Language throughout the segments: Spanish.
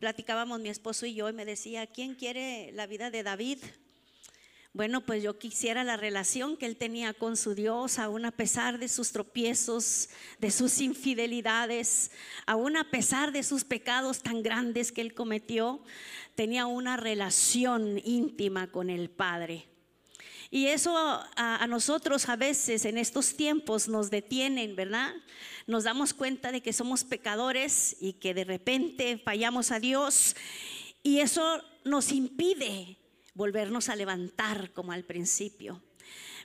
platicábamos mi esposo y yo y me decía, ¿quién quiere la vida de David? Bueno, pues yo quisiera la relación que él tenía con su Dios, aún a pesar de sus tropiezos, de sus infidelidades, aún a pesar de sus pecados tan grandes que él cometió, tenía una relación íntima con el Padre. Y eso a, nosotros a veces en estos tiempos nos detienen, ¿verdad? Nos damos cuenta de que somos pecadores y que de repente fallamos a Dios y eso nos impide volvernos a levantar como al principio.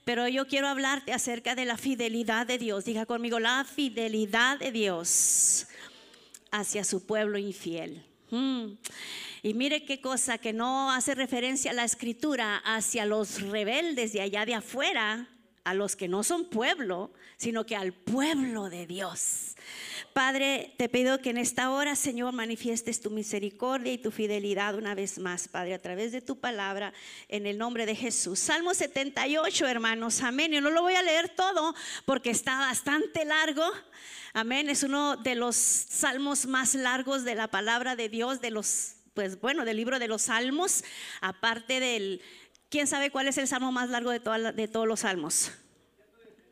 Pero yo quiero hablarte acerca de la fidelidad de Dios. Diga conmigo, la fidelidad de Dios hacia su pueblo infiel. Mm. Y mire qué cosa que no hace referencia a la escritura hacia los rebeldes de allá de afuera, a los que no son pueblo, sino que al pueblo de Dios. Padre, te pido que en esta hora, Señor, manifiestes tu misericordia y tu fidelidad una vez más, Padre, a través de tu palabra, en el nombre de Jesús. Salmo 78, hermanos, amén. Yo no lo voy a leer todo porque está bastante largo. Amén. Es uno de los salmos más largos de la palabra de Dios, de los pues bueno, del libro de los Salmos, aparte del, ¿quién sabe cuál es el salmo más largo de, de todos los salmos?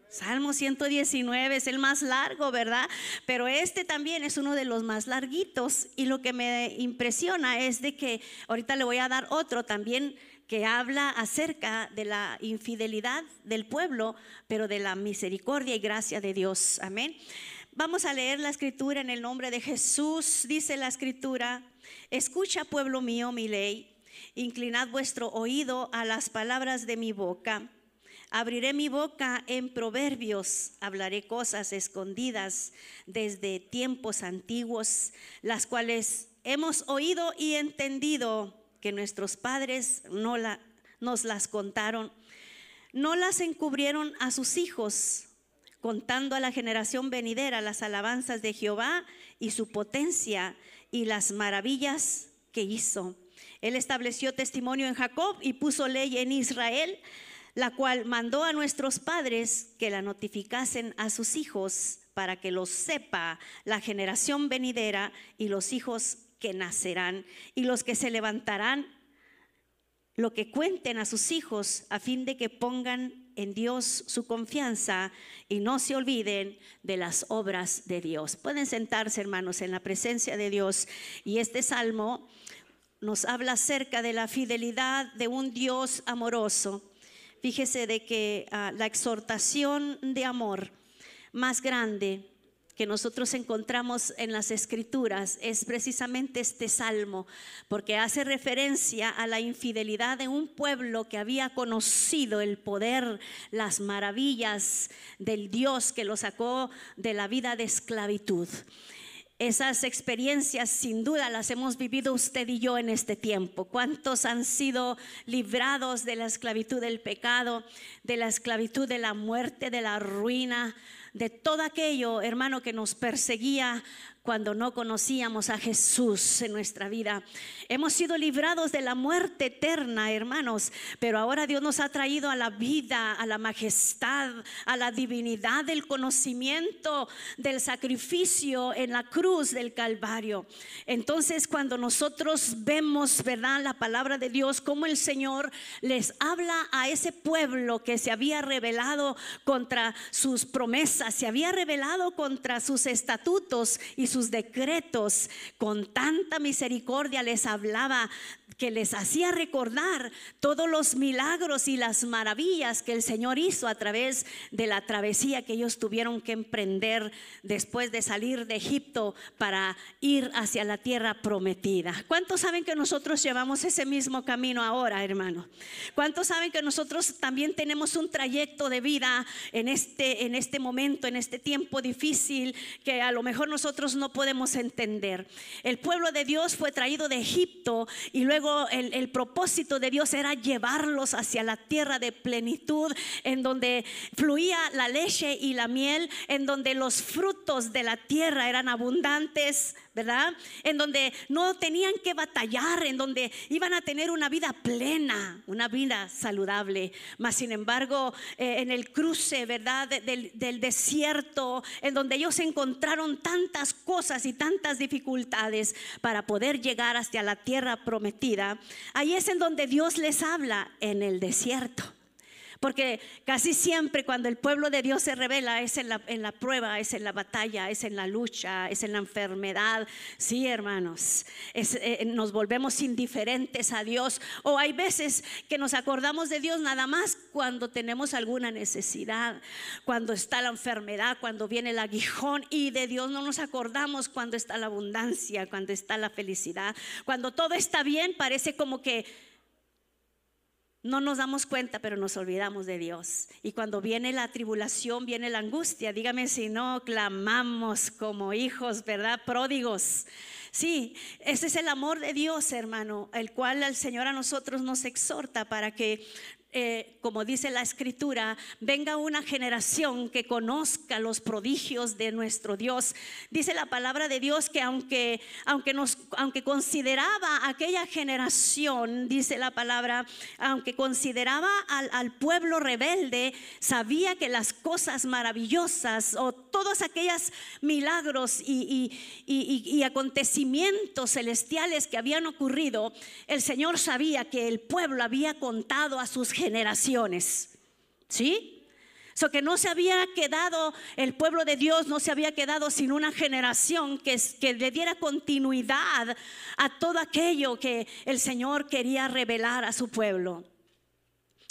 Salmo 119 es el más largo, ¿verdad? Pero este también es uno de los más larguitos y lo que me impresiona es de que ahorita le voy a dar otro también que habla acerca de la infidelidad del pueblo, pero de la misericordia y gracia de Dios. Amén. Vamos a leer la escritura en el nombre de Jesús. Dice la escritura, Escucha, pueblo mío, mi ley. Inclinad vuestro oído a las palabras de mi boca. Abriré mi boca en proverbios, hablaré cosas escondidas desde tiempos antiguos, las cuales hemos oído y entendido que nuestros padres no la, nos las contaron. No las encubrieron a sus hijos, contando a la generación venidera las alabanzas de Jehová y su potencia y las maravillas que hizo. Él estableció testimonio en Jacob y puso ley en Israel, la cual mandó a nuestros padres que la notificasen a sus hijos para que lo sepa la generación venidera y los hijos que nacerán y los que se levantarán, lo que cuenten a sus hijos a fin de que pongan en Dios su confianza y no se olviden de las obras de Dios. Pueden sentarse, hermanos, en la presencia de Dios. Y este salmo nos habla acerca de la fidelidad de un Dios amoroso. Fíjese de que ah, la exhortación de amor más grande que nosotros encontramos en las escrituras es precisamente este salmo, porque hace referencia a la infidelidad de un pueblo que había conocido el poder, las maravillas del Dios que lo sacó de la vida de esclavitud. Esas experiencias sin duda las hemos vivido usted y yo en este tiempo. ¿Cuántos han sido librados de la esclavitud del pecado, de la esclavitud de la muerte, de la ruina? de todo aquello, hermano, que nos perseguía cuando no conocíamos a Jesús en nuestra vida. Hemos sido librados de la muerte eterna, hermanos, pero ahora Dios nos ha traído a la vida, a la majestad, a la divinidad del conocimiento del sacrificio en la cruz del Calvario. Entonces, cuando nosotros vemos, ¿verdad?, la palabra de Dios, como el Señor les habla a ese pueblo que se había rebelado contra sus promesas, se había rebelado contra sus estatutos y sus decretos. Con tanta misericordia les hablaba que les hacía recordar todos los milagros y las maravillas que el Señor hizo a través de la travesía que ellos tuvieron que emprender después de salir de Egipto para ir hacia la tierra prometida. ¿Cuántos saben que nosotros llevamos ese mismo camino ahora, hermano? ¿Cuántos saben que nosotros también tenemos un trayecto de vida en este en este momento, en este tiempo difícil que a lo mejor nosotros no podemos entender? El pueblo de Dios fue traído de Egipto y luego el propósito de Dios era llevarlos hacia la tierra de plenitud, en donde fluía la leche y la miel, en donde los frutos de la tierra eran abundantes, ¿verdad? En donde no tenían que batallar, en donde iban a tener una vida plena, una vida saludable. Mas, sin embargo, eh, en el cruce, ¿verdad? Del, del desierto, en donde ellos encontraron tantas cosas y tantas dificultades para poder llegar hasta la tierra prometida, ahí es en donde Dios les habla en el desierto. Porque casi siempre cuando el pueblo de Dios se revela es en la, en la, prueba, es en la batalla, es en la lucha, es en la enfermedad. Sí, hermanos, eh, nos volvemos indiferentes a Dios. O hay veces que nos acordamos de Dios nada más cuando tenemos alguna necesidad, cuando está la enfermedad, cuando viene el aguijón. Y de Dios no nos acordamos cuando está la abundancia, cuando está la felicidad. Cuando todo está bien, parece como que no nos damos cuenta, pero nos olvidamos de Dios. Y cuando viene la tribulación, viene la angustia. Dígame si no clamamos como hijos, ¿verdad? Pródigos. Sí, ese es el amor de Dios, hermano, el cual el Señor a nosotros nos exhorta para que eh, como dice la escritura, venga una generación que conozca los prodigios de nuestro Dios. Dice la palabra de Dios que aunque, aunque, consideraba aquella generación, dice la palabra, aunque consideraba al, pueblo rebelde, sabía que las cosas maravillosas o todos aquellos milagros y, y acontecimientos celestiales que habían ocurrido, el Señor sabía que el pueblo había contado a sus generaciones. ¿Sí? So que no se había quedado, el pueblo de Dios no se había quedado sin una generación que, que, le diera continuidad a todo aquello que el Señor quería revelar a su pueblo.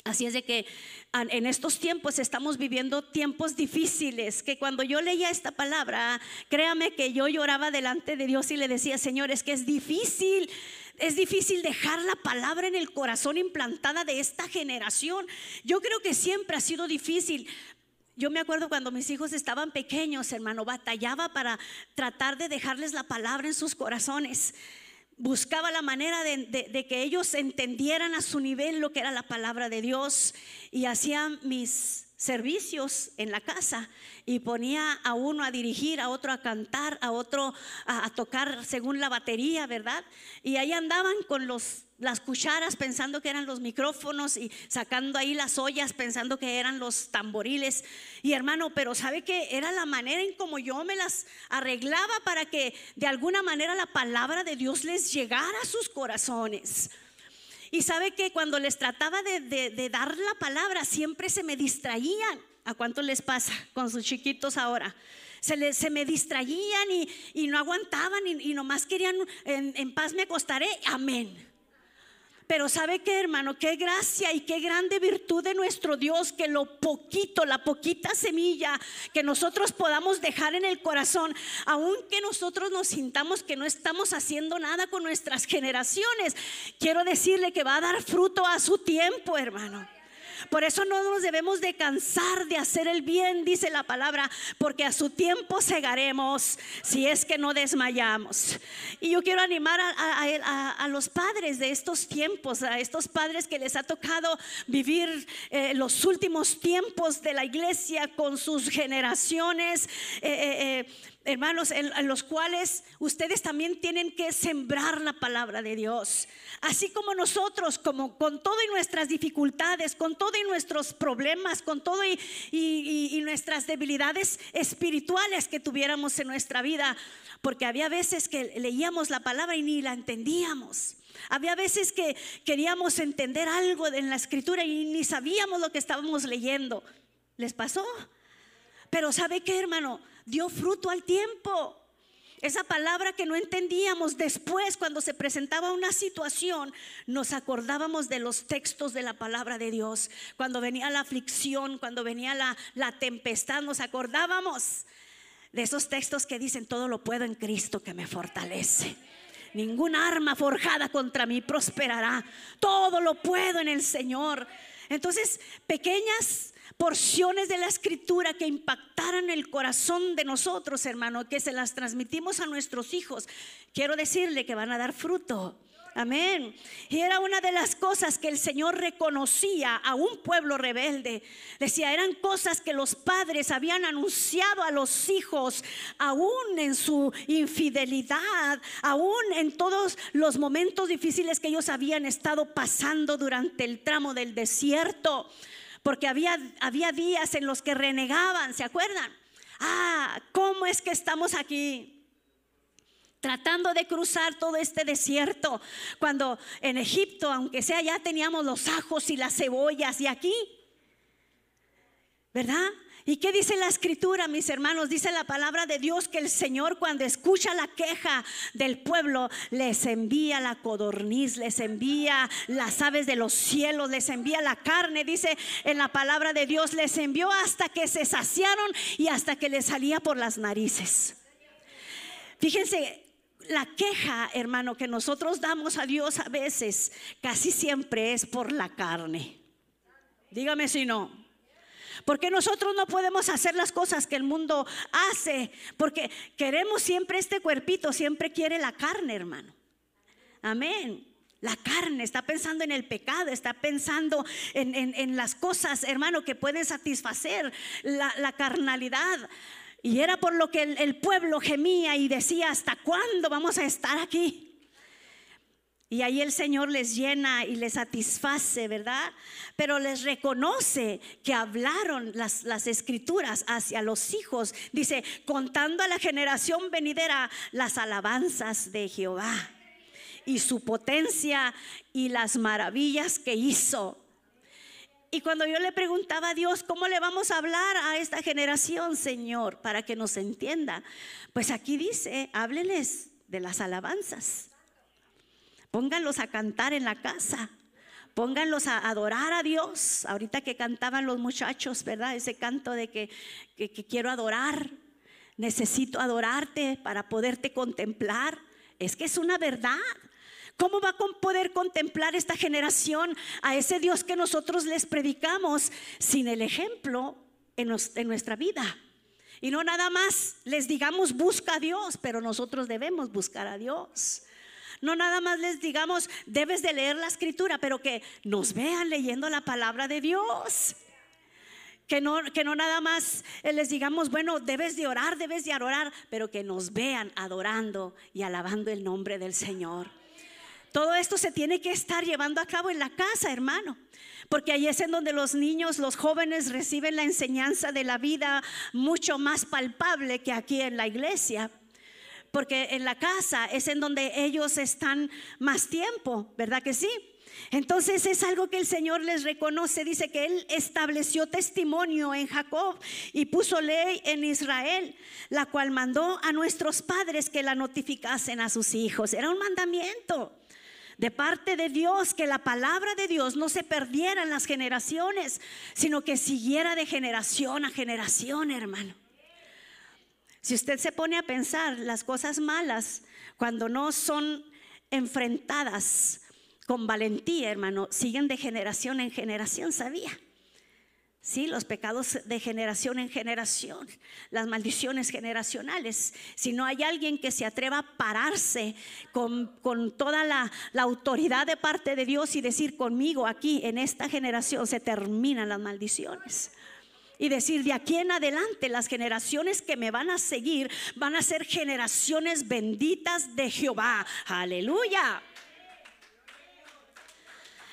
Así es de que en estos tiempos estamos viviendo tiempos difíciles, que cuando yo leía esta palabra, créame que yo lloraba delante de Dios y le decía, Señor, es que es difícil es difícil dejar la palabra en el corazón implantada de esta generación. Yo creo que siempre ha sido difícil. Yo me acuerdo cuando mis hijos estaban pequeños, hermano, batallaba para tratar de dejarles la palabra en sus corazones. Buscaba la manera de, que ellos entendieran a su nivel lo que era la palabra de Dios y hacía mis servicios en la casa y ponía a uno a dirigir, a otro a cantar, a otro a, tocar según la batería, ¿verdad? Y ahí andaban con los las cucharas pensando que eran los micrófonos y sacando ahí las ollas pensando que eran los tamboriles. Y hermano, pero sabe que era la manera en como yo me las arreglaba para que de alguna manera la palabra de Dios les llegara a sus corazones. Y sabe que cuando les trataba de, de, dar la palabra, siempre se me distraían. ¿A cuánto les pasa con sus chiquitos ahora? Se, les, se me distraían y, y no aguantaban y, y nomás querían, en, en paz me acostaré, amén. Pero sabe que hermano, qué gracia y qué grande virtud de nuestro Dios que lo poquito, la poquita semilla que nosotros podamos dejar en el corazón, aunque nosotros nos sintamos que no estamos haciendo nada con nuestras generaciones, quiero decirle que va a dar fruto a su tiempo, hermano. Por eso no nos debemos de cansar de hacer el bien, dice la palabra, porque a su tiempo segaremos si es que no desmayamos. Y yo quiero animar a, los padres de estos tiempos, a estos padres que les ha tocado vivir eh, los últimos tiempos de la iglesia con sus generaciones. Eh, eh hermanos, en, los cuales ustedes también tienen que sembrar la palabra de Dios. Así como nosotros, como con todo y nuestras dificultades, con todo y nuestros problemas, con todo y, y nuestras debilidades espirituales que tuviéramos en nuestra vida, porque había veces que leíamos la palabra y ni la entendíamos. Había veces que queríamos entender algo en la escritura y ni sabíamos lo que estábamos leyendo. ¿Les pasó? Pero ¿sabe qué, hermano? Dio fruto al tiempo. Esa palabra que no entendíamos después cuando se presentaba una situación, nos acordábamos de los textos de la palabra de Dios. Cuando venía la aflicción, cuando venía la, la tempestad, nos acordábamos de esos textos que dicen, todo lo puedo en Cristo que me fortalece. Ninguna arma forjada contra mí prosperará. Todo lo puedo en el Señor. Entonces, pequeñas porciones de la escritura que impactaran el corazón de nosotros, hermano, que se las transmitimos a nuestros hijos, quiero decirle que van a dar fruto. Amén. Y era una de las cosas que el Señor reconocía a un pueblo rebelde. Decía, eran cosas que los padres habían anunciado a los hijos, aún en su infidelidad, aún en todos los momentos difíciles que ellos habían estado pasando durante el tramo del desierto. Porque había, había días en los que renegaban, ¿se acuerdan? Ah, ¿cómo es que estamos aquí? tratando de cruzar todo este desierto, cuando en Egipto, aunque sea ya teníamos los ajos y las cebollas, y aquí, ¿verdad? ¿Y qué dice la escritura, mis hermanos? Dice la palabra de Dios que el Señor cuando escucha la queja del pueblo, les envía la codorniz, les envía las aves de los cielos, les envía la carne, dice en la palabra de Dios, les envió hasta que se saciaron y hasta que les salía por las narices. Fíjense, la queja, hermano, que nosotros damos a Dios a veces, casi siempre es por la carne. Dígame si no. Porque nosotros no podemos hacer las cosas que el mundo hace, porque queremos siempre este cuerpito, siempre quiere la carne, hermano. Amén. La carne está pensando en el pecado, está pensando en, las cosas, hermano, que pueden satisfacer la, la carnalidad. Y era por lo que el, pueblo gemía y decía, ¿hasta cuándo vamos a estar aquí? Y ahí el Señor les llena y les satisface, ¿verdad? Pero les reconoce que hablaron las, las, escrituras hacia los hijos. Dice, contando a la generación venidera las alabanzas de Jehová y su potencia y las maravillas que hizo. Y cuando yo le preguntaba a Dios, ¿cómo le vamos a hablar a esta generación, Señor, para que nos entienda? Pues aquí dice, hábleles de las alabanzas. Pónganlos a cantar en la casa. Pónganlos a adorar a Dios. Ahorita que cantaban los muchachos, ¿verdad? Ese canto de que, que quiero adorar. Necesito adorarte para poderte contemplar. Es que es una verdad. ¿Cómo va a poder contemplar esta generación a ese Dios que nosotros les predicamos sin el ejemplo en, nuestra vida? Y no nada más les digamos busca a Dios, pero nosotros debemos buscar a Dios. No nada más les digamos debes de leer la escritura, pero que nos vean leyendo la palabra de Dios. Que no, que no nada más les digamos, bueno, debes de orar, debes de adorar, pero que nos vean adorando y alabando el nombre del Señor. Todo esto se tiene que estar llevando a cabo en la casa, hermano. Porque ahí es en donde los niños, los jóvenes reciben la enseñanza de la vida mucho más palpable que aquí en la iglesia. Porque en la casa es en donde ellos están más tiempo, ¿verdad que sí? Entonces es algo que el Señor les reconoce. Dice que Él estableció testimonio en Jacob y puso ley en Israel, la cual mandó a nuestros padres que la notificasen a sus hijos. Era un mandamiento de parte de Dios, que la palabra de Dios no se perdiera en las generaciones, sino que siguiera de generación a generación, hermano. Si usted se pone a pensar las cosas malas, cuando no son enfrentadas con valentía, hermano, siguen de generación en generación, ¿sabía? Sí, los pecados de generación en generación, las maldiciones generacionales. Si no hay alguien que se atreva a pararse con, toda la, la, autoridad de parte de Dios y decir conmigo aquí en esta generación se terminan las maldiciones. Y decir de aquí en adelante las generaciones que me van a seguir van a ser generaciones benditas de Jehová. Aleluya.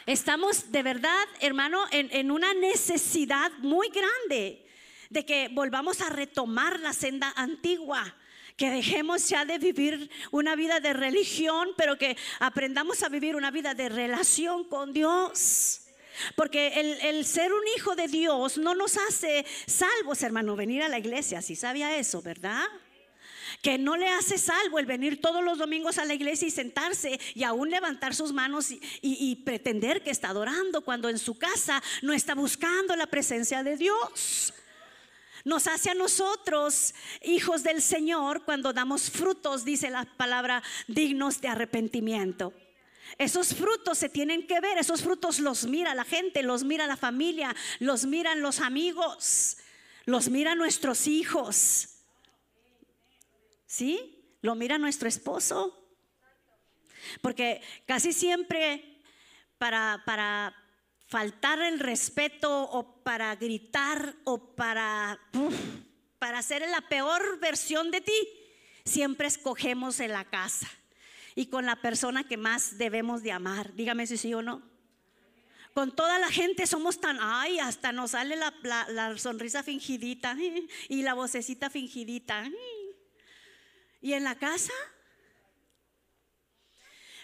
Estamos de verdad, hermano, en, una necesidad muy grande de que volvamos a retomar la senda antigua que dejemos ya de vivir una vida de religión, pero que aprendamos a vivir una vida de relación con Dios. Porque el, ser un hijo de Dios no nos hace salvos, hermano, venir a la iglesia, si sabía eso, ¿verdad? que no le hace salvo el venir todos los domingos a la iglesia y sentarse y aún levantar sus manos y, pretender que está adorando cuando en su casa no está buscando la presencia de Dios nos hace a nosotros, hijos del Señor, cuando damos frutos, dice la palabra, dignos de arrepentimiento. Esos frutos se tienen que ver, esos frutos los mira la gente, los mira la familia, los miran los amigos, los mira nuestros hijos. ¿Sí? Lo mira nuestro esposo. Porque casi siempre para, para faltar el respeto o para gritar o para, para ser la peor versión de ti, siempre escogemos en la casa y con la persona que más debemos de amar. Dígame si sí o no. Con toda la gente somos tan, ay, hasta nos sale la, la sonrisa fingidita y la vocecita fingidita. Y en la casa,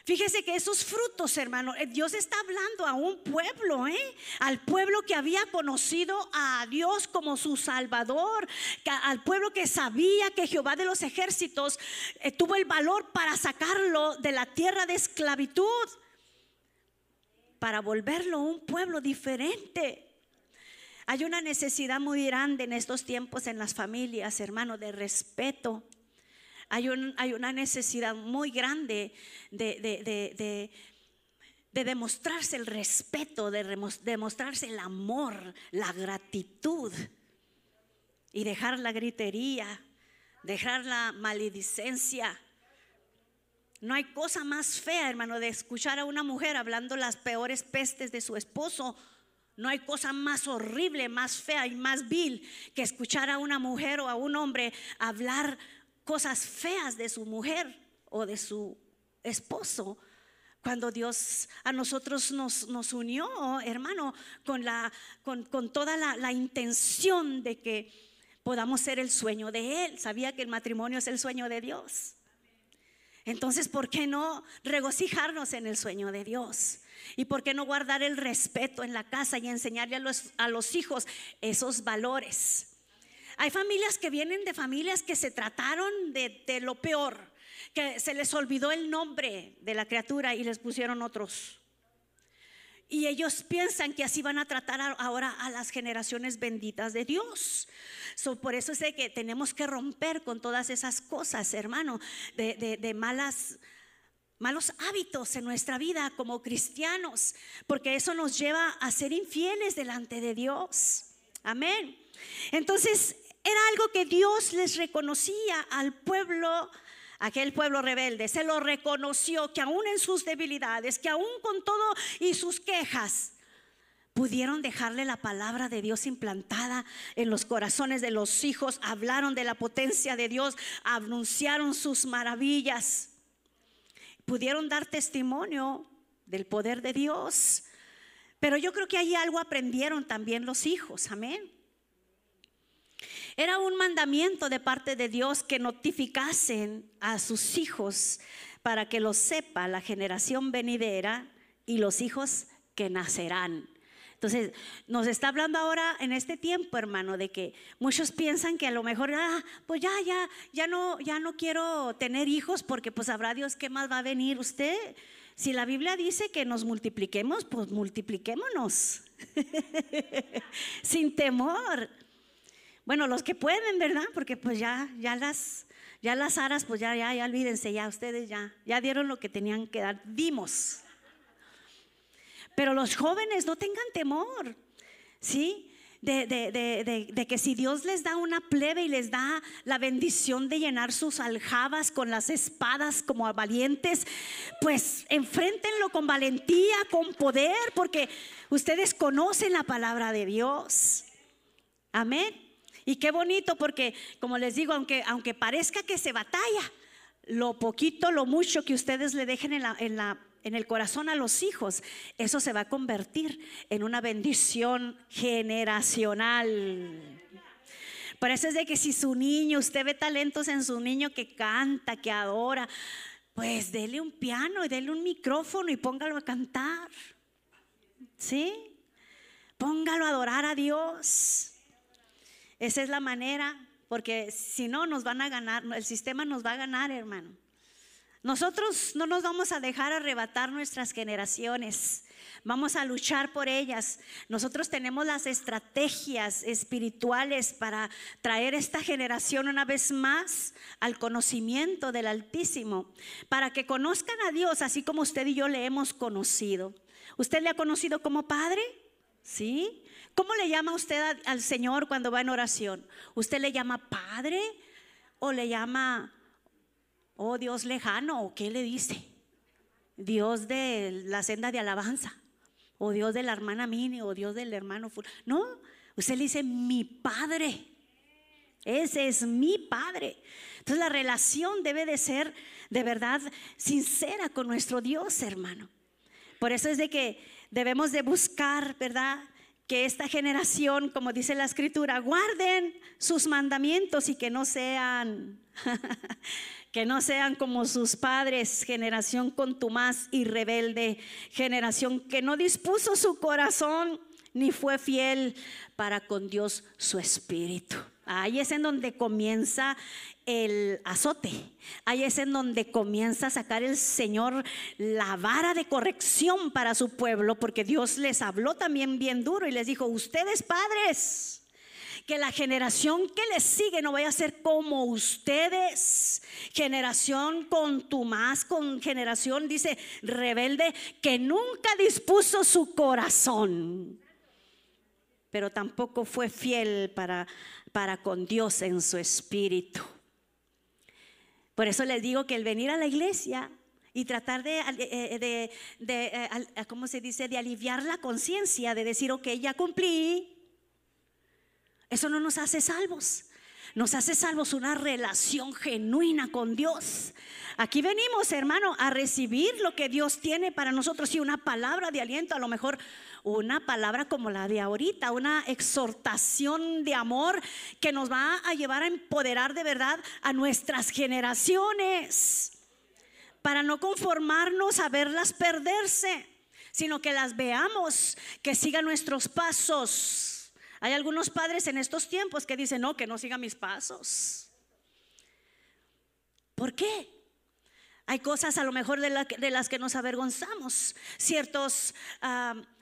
Fíjese que esos frutos, hermano, eh, Dios está hablando a un pueblo, ¿eh? al pueblo que había conocido a Dios como su Salvador, al pueblo que sabía que Jehová de los ejércitos eh, tuvo el valor para sacarlo de la tierra de esclavitud, para volverlo un pueblo diferente. Hay una necesidad muy grande en estos tiempos en las familias, hermano, de respeto hay, una necesidad muy grande de, demostrarse el respeto, de demostrarse el amor, la gratitud y dejar la gritería, dejar la maledicencia. No hay cosa más fea, hermano, de escuchar a una mujer hablando las peores pestes de su esposo. No hay cosa más horrible, más fea y más vil que escuchar a una mujer o a un hombre hablar cosas feas de su mujer o de su esposo. Cuando Dios a nosotros nos, nos unió, hermano, con, la, con, con toda la, la intención de que podamos ser el sueño de Él. Sabía que el matrimonio es el sueño de Dios. Entonces, ¿por qué no regocijarnos en el sueño de Dios? ¿Y por qué no guardar el respeto en la casa y enseñarle a los, a los hijos esos valores? Hay familias que vienen de familias que se trataron de, lo peor, que se les olvidó el nombre de la criatura y les pusieron otros. Y ellos piensan que así van a tratar ahora a las generaciones benditas de Dios. por eso es que tenemos que romper con todas esas cosas, hermano, de, de malas malos hábitos en nuestra vida como cristianos, porque eso nos lleva a ser infieles delante de Dios. Amén. Entonces, era algo que Dios les reconocía al pueblo, aquel pueblo rebelde. Se lo reconoció que aún en sus debilidades, que aún con todo y sus quejas, pudieron dejarle la palabra de Dios implantada en los corazones de los hijos, hablaron de la potencia de Dios, anunciaron sus maravillas, pudieron dar testimonio del poder de Dios. Pero yo creo que ahí algo aprendieron también los hijos, amén. Era un mandamiento de parte de Dios que notificasen a sus hijos para que lo sepa la generación venidera y los hijos que nacerán. Entonces, nos está hablando ahora en este tiempo, hermano, de que muchos piensan que a lo mejor, ah, pues ya, ya, ya no, ya no quiero tener hijos porque pues habrá Dios qué más va a venir usted. Si la Biblia dice que nos multipliquemos, pues multipliquémonos. Sin temor. Bueno, los que pueden, ¿verdad? Porque pues ya, ya las, ya las aras, pues ya, ya, ya olvídense, ya ustedes ya, ya dieron lo que tenían que dar, dimos. Pero los jóvenes no tengan temor, ¿sí? De, de, de, que si Dios les da una plebe y les da la bendición de llenar sus aljabas con las espadas como valientes, pues enfréntenlo con valentía, con poder, porque ustedes conocen la palabra de Dios. Amén. Y qué bonito porque, como les digo, aunque, aunque parezca que se batalla, lo poquito, lo mucho que ustedes le dejen en, la, en, la, en el corazón a los hijos, eso se va a convertir en una bendición generacional. Por eso es de que si su niño, usted ve talentos en su niño que canta, que adora, pues dele un piano y dele un micrófono y póngalo a cantar. ¿Sí? Póngalo a adorar a Dios. Esa es la manera, porque si no nos van a ganar, el sistema nos va a ganar, hermano. Nosotros no nos vamos a dejar arrebatar nuestras generaciones. Vamos a luchar por ellas. Nosotros tenemos las estrategias espirituales para traer esta generación una vez más al conocimiento del Altísimo, para que conozcan a Dios así como usted y yo le hemos conocido. ¿Usted le ha conocido como Padre? ¿Sí? ¿Cómo le llama usted al Señor cuando va en oración? ¿Usted le llama Padre o le llama, oh Dios lejano o qué le dice? Dios de la senda de alabanza, o Dios de la hermana Mini, o Dios del hermano. No, usted le dice mi Padre. Ese es mi Padre. Entonces la relación debe de ser de verdad sincera con nuestro Dios, hermano. Por eso es de que debemos de buscar, ¿verdad? Que esta generación, como dice la escritura, guarden sus mandamientos y que no sean que no sean como sus padres, generación contumaz y rebelde, generación que no dispuso su corazón ni fue fiel para con Dios su espíritu. Ahí es en donde comienza el azote. Ahí es en donde comienza a sacar el Señor la vara de corrección para su pueblo, porque Dios les habló también bien duro y les dijo, ustedes padres, que la generación que les sigue no vaya a ser como ustedes. Generación con tu más, con generación, dice, rebelde, que nunca dispuso su corazón, pero tampoco fue fiel para, para con Dios en su espíritu. Por eso les digo que el venir a la iglesia y tratar de, eh, de, de, eh, ¿cómo se dice?, de aliviar la conciencia, de decir, ok, ya cumplí, eso no nos hace salvos. Nos hace salvos una relación genuina con Dios. Aquí venimos, hermano, a recibir lo que Dios tiene para nosotros y una palabra de aliento, a lo mejor una palabra como la de ahorita, una exhortación de amor que nos va a llevar a empoderar de verdad a nuestras generaciones, para no conformarnos a verlas perderse, sino que las veamos, que sigan nuestros pasos hay algunos padres en estos tiempos que dicen, no, que no siga mis pasos. ¿Por qué? Hay cosas a lo mejor de, las que nos avergonzamos, ciertos,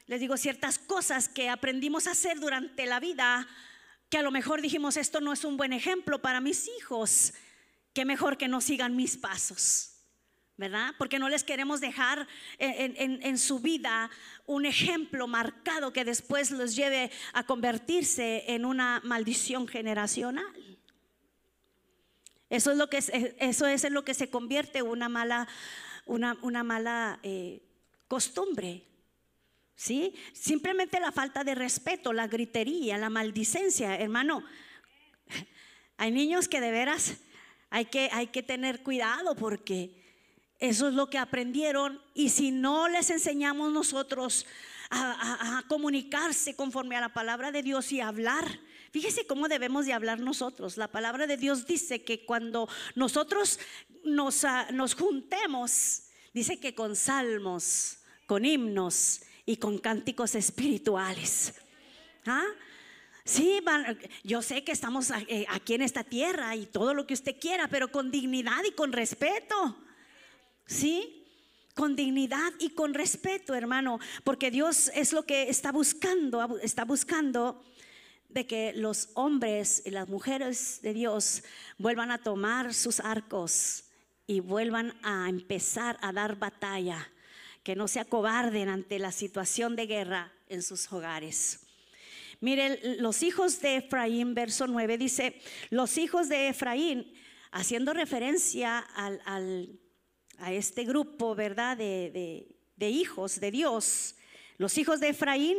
les digo, ciertas cosas que aprendimos a hacer durante la vida, que a lo mejor dijimos, esto no es un buen ejemplo para mis hijos, que mejor que no sigan mis pasos. ¿verdad? Porque no les queremos dejar en, su vida un ejemplo marcado que después los lleve a convertirse en una maldición generacional. Eso es lo que, eso es en lo que se convierte una mala, una, una mala eh, costumbre. ¿Sí? Simplemente la falta de respeto, la gritería, la maldicencia, hermano. Hay niños que de veras hay que, hay que tener cuidado porque eso es lo que aprendieron y si no les enseñamos nosotros a, comunicarse conforme a la palabra de Dios y hablar, fíjese cómo debemos de hablar nosotros. La palabra de Dios dice que cuando nosotros nos, ah, nos juntemos, dice que con salmos, con himnos y con cánticos espirituales. ¿Ah? Sí, yo sé que estamos eh, aquí en esta tierra y todo lo que usted quiera, pero con dignidad y con respeto. ¿Sí? Con dignidad y con respeto, hermano, porque Dios es lo que está buscando, está buscando de que los hombres y las mujeres de Dios vuelvan a tomar sus arcos y vuelvan a empezar a dar batalla, que no se acobarden ante la situación de guerra en sus hogares. Miren, los hijos de Efraín, verso 9 dice, los hijos de Efraín, haciendo referencia al, al a este grupo, ¿verdad? De, hijos de Dios, los hijos de Efraín,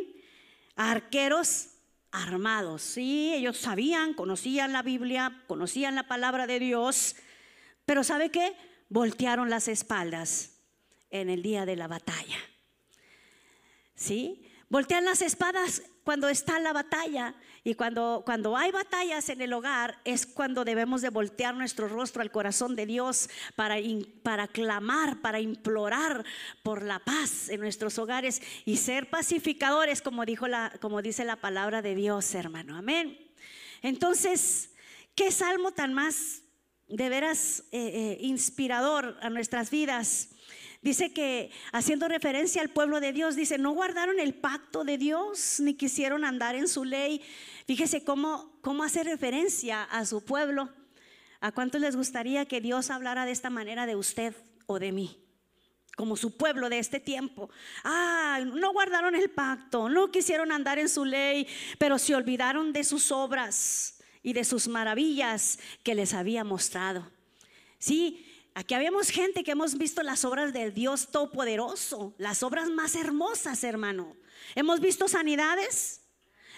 arqueros armados. Sí, ellos sabían, conocían la Biblia, conocían la palabra de Dios, pero ¿sabe qué? Voltearon las espaldas en el día de la batalla. ¿Sí? Voltean las espadas cuando está la batalla y cuando, cuando hay batallas en el hogar es cuando debemos de voltear nuestro rostro al corazón de Dios para, para clamar, para implorar por la paz en nuestros hogares y ser pacificadores como, dijo la, como dice la palabra de Dios, hermano. Amén. Entonces, ¿qué salmo tan más de veras eh, eh, inspirador a nuestras vidas? Dice que haciendo referencia al pueblo de Dios, dice, no guardaron el pacto de Dios ni quisieron andar en su ley. Fíjese cómo, cómo hace referencia a su pueblo. ¿A cuántos les gustaría que Dios hablara de esta manera de usted o de mí? Como su pueblo de este tiempo. Ah, no guardaron el pacto, no quisieron andar en su ley, pero se olvidaron de sus obras y de sus maravillas que les había mostrado. Sí, Aquí habíamos gente que hemos visto las obras del Dios Todopoderoso, las obras más hermosas, hermano. Hemos visto sanidades,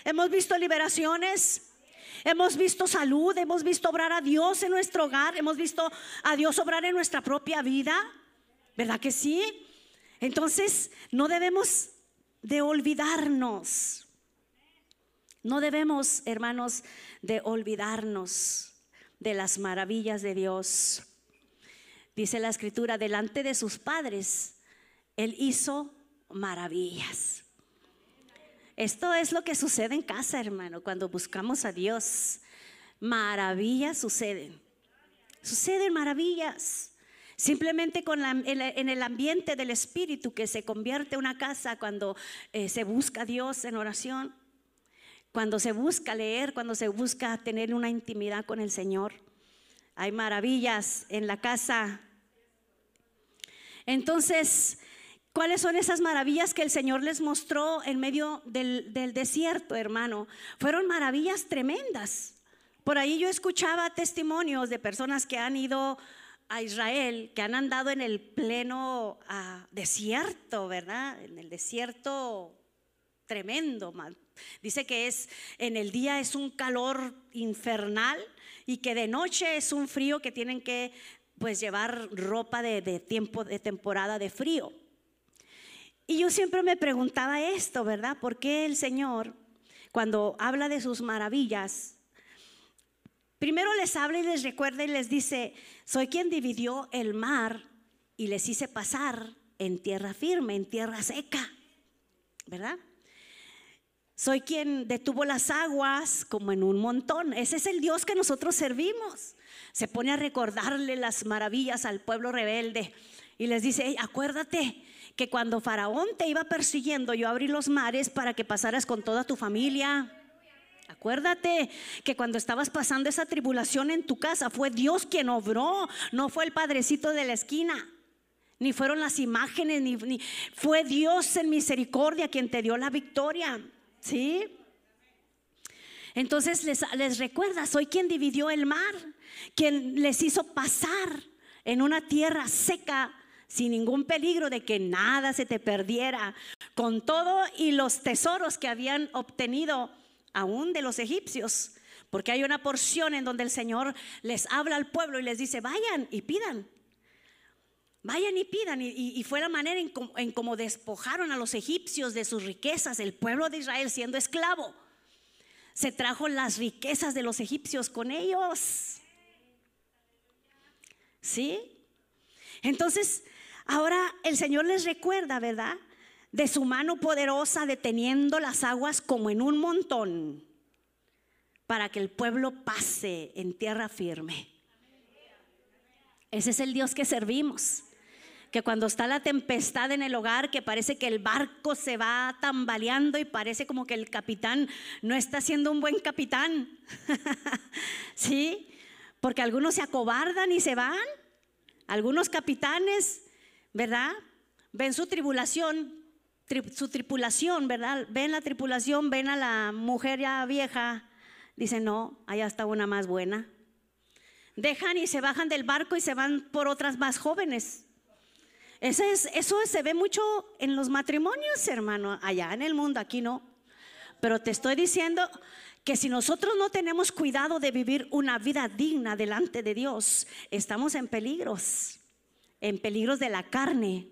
hemos visto liberaciones, hemos visto salud, hemos visto obrar a Dios en nuestro hogar, hemos visto a Dios obrar en nuestra propia vida. ¿Verdad que sí? Entonces, no debemos de olvidarnos. No debemos, hermanos, de olvidarnos de las maravillas de Dios. Dice la escritura, delante de sus padres, Él hizo maravillas. Esto es lo que sucede en casa, hermano, cuando buscamos a Dios. Maravillas suceden. Suceden maravillas. Simplemente con en, el ambiente del Espíritu que se convierte una casa cuando eh, se busca a Dios en oración, cuando se busca leer, cuando se busca tener una intimidad con el Señor. Hay maravillas en la casa. Entonces, ¿Cuáles son esas maravillas que el Señor les mostró en medio del, desierto, hermano? Fueron maravillas tremendas. Por ahí yo escuchaba testimonios de personas que han ido a Israel, que han andado en el pleno ah, desierto, ¿verdad? En el desierto tremendo. Dice que es en el día es un calor infernal y que de noche es un frío que tienen que pues llevar ropa de, tiempo de temporada de frío. Y yo siempre me preguntaba esto, ¿verdad? ¿Por qué el Señor, cuando habla de sus maravillas, primero les habla y les recuerda y les dice, soy quien dividió el mar y les hice pasar en tierra firme, en tierra seca, ¿verdad? Soy quien detuvo las aguas como en un montón. Ese es el Dios que nosotros servimos. Se pone a recordarle las maravillas al pueblo rebelde y les dice, acuérdate que cuando Faraón te iba persiguiendo, yo abrí los mares para que pasaras con toda tu familia. Acuérdate que cuando estabas pasando esa tribulación en tu casa, fue Dios quien obró, no fue el padrecito de la esquina, ni fueron las imágenes, ni, fue Dios en misericordia quien te dio la victoria. ¿Sí? Entonces les, les recuerda, soy quien dividió el mar, quien les hizo pasar en una tierra seca sin ningún peligro de que nada se te perdiera, con todo y los tesoros que habían obtenido aún de los egipcios. Porque hay una porción en donde el Señor les habla al pueblo y les dice, vayan y pidan. Vayan y pidan. Y, fue la manera en, en cómo despojaron a los egipcios de sus riquezas, el pueblo de Israel siendo esclavo. Se trajo las riquezas de los egipcios con ellos. ¿Sí? Entonces, Ahora el Señor les recuerda, ¿verdad? De su mano poderosa deteniendo las aguas como en un montón para que el pueblo pase en tierra firme. Ese es el Dios que servimos. Que cuando está la tempestad en el hogar, que parece que el barco se va tambaleando y parece como que el capitán no está siendo un buen capitán. ¿Sí? Porque algunos se acobardan y se van. Algunos capitanes ¿verdad? Ven su tribulación, su tripulación, ¿verdad? Ven la tripulación, ven a la mujer ya vieja. Dicen, no, allá está una más buena. Dejan y se bajan del barco y se van por otras más jóvenes. Eso, es, eso se ve mucho en los matrimonios, hermano, allá en el mundo, aquí no. Pero te estoy diciendo que si nosotros no tenemos cuidado de vivir una vida digna delante de Dios, estamos en peligros en peligros de la carne.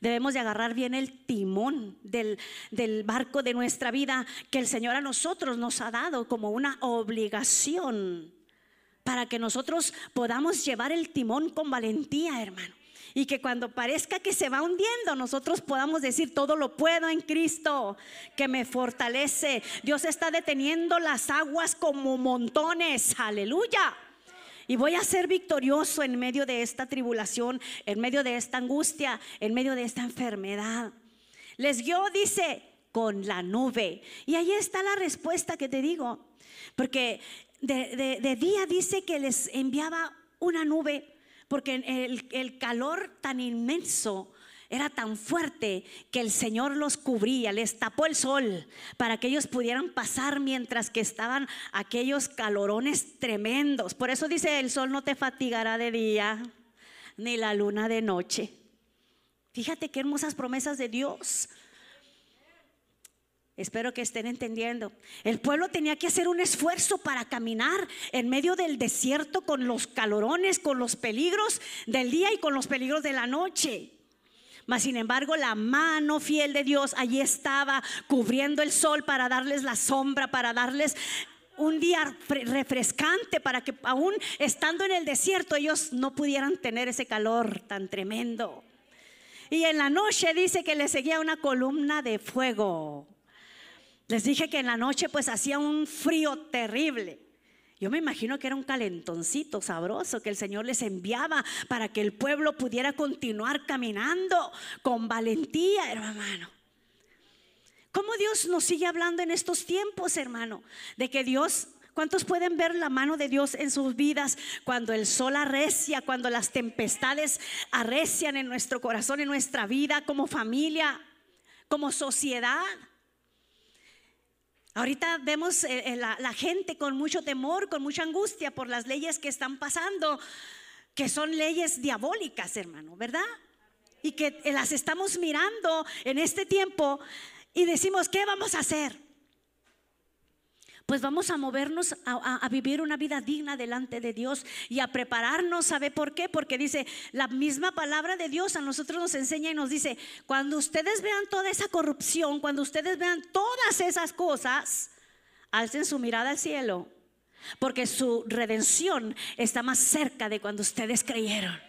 Debemos de agarrar bien el timón del, del, barco de nuestra vida que el Señor a nosotros nos ha dado como una obligación para que nosotros podamos llevar el timón con valentía, hermano. Y que cuando parezca que se va hundiendo, nosotros podamos decir, todo lo puedo en Cristo, que me fortalece. Dios está deteniendo las aguas como montones. Aleluya y voy a ser victorioso en medio de esta tribulación, en medio de esta angustia, en medio de esta enfermedad. Les guió, dice, con la nube. Y ahí está la respuesta que te digo, porque de, día dice que les enviaba una nube, porque el, calor tan inmenso era tan fuerte que el Señor los cubría, les tapó el sol para que ellos pudieran pasar mientras que estaban aquellos calorones tremendos. Por eso dice, el sol no te fatigará de día, ni la luna de noche. Fíjate qué hermosas promesas de Dios. Espero que estén entendiendo. El pueblo tenía que hacer un esfuerzo para caminar en medio del desierto con los calorones, con los peligros del día y con los peligros de la noche. Mas sin embargo, la mano fiel de Dios allí estaba cubriendo el sol para darles la sombra, para darles un día refrescante para que aún estando en el desierto ellos no pudieran tener ese calor tan tremendo. Y en la noche dice que le seguía una columna de fuego. Les dije que en la noche pues hacía un frío terrible. Yo me imagino que era un calentoncito sabroso que el Señor les enviaba para que el pueblo pudiera continuar caminando con valentía, hermano. ¿Cómo Dios nos sigue hablando en estos tiempos, hermano? De que Dios ¿Cuántos pueden ver la mano de Dios en sus vidas cuando el sol arrecia, cuando las tempestades arrecian en nuestro corazón, en nuestra vida, como familia, como sociedad? Ahorita vemos eh, eh, la, gente con mucho temor, con mucha angustia por las leyes que están pasando, que son leyes diabólicas, hermano, ¿verdad? Y que las estamos mirando en este tiempo y decimos, ¿qué vamos a hacer? Pues vamos a movernos a, vivir una vida digna delante de Dios y a prepararnos. ¿Sabe por qué? Porque dice, la misma palabra de Dios a nosotros nos enseña y nos dice, cuando ustedes vean toda esa corrupción, cuando ustedes vean todas esas cosas, alcen su mirada al cielo, porque su redención está más cerca de cuando ustedes creyeron.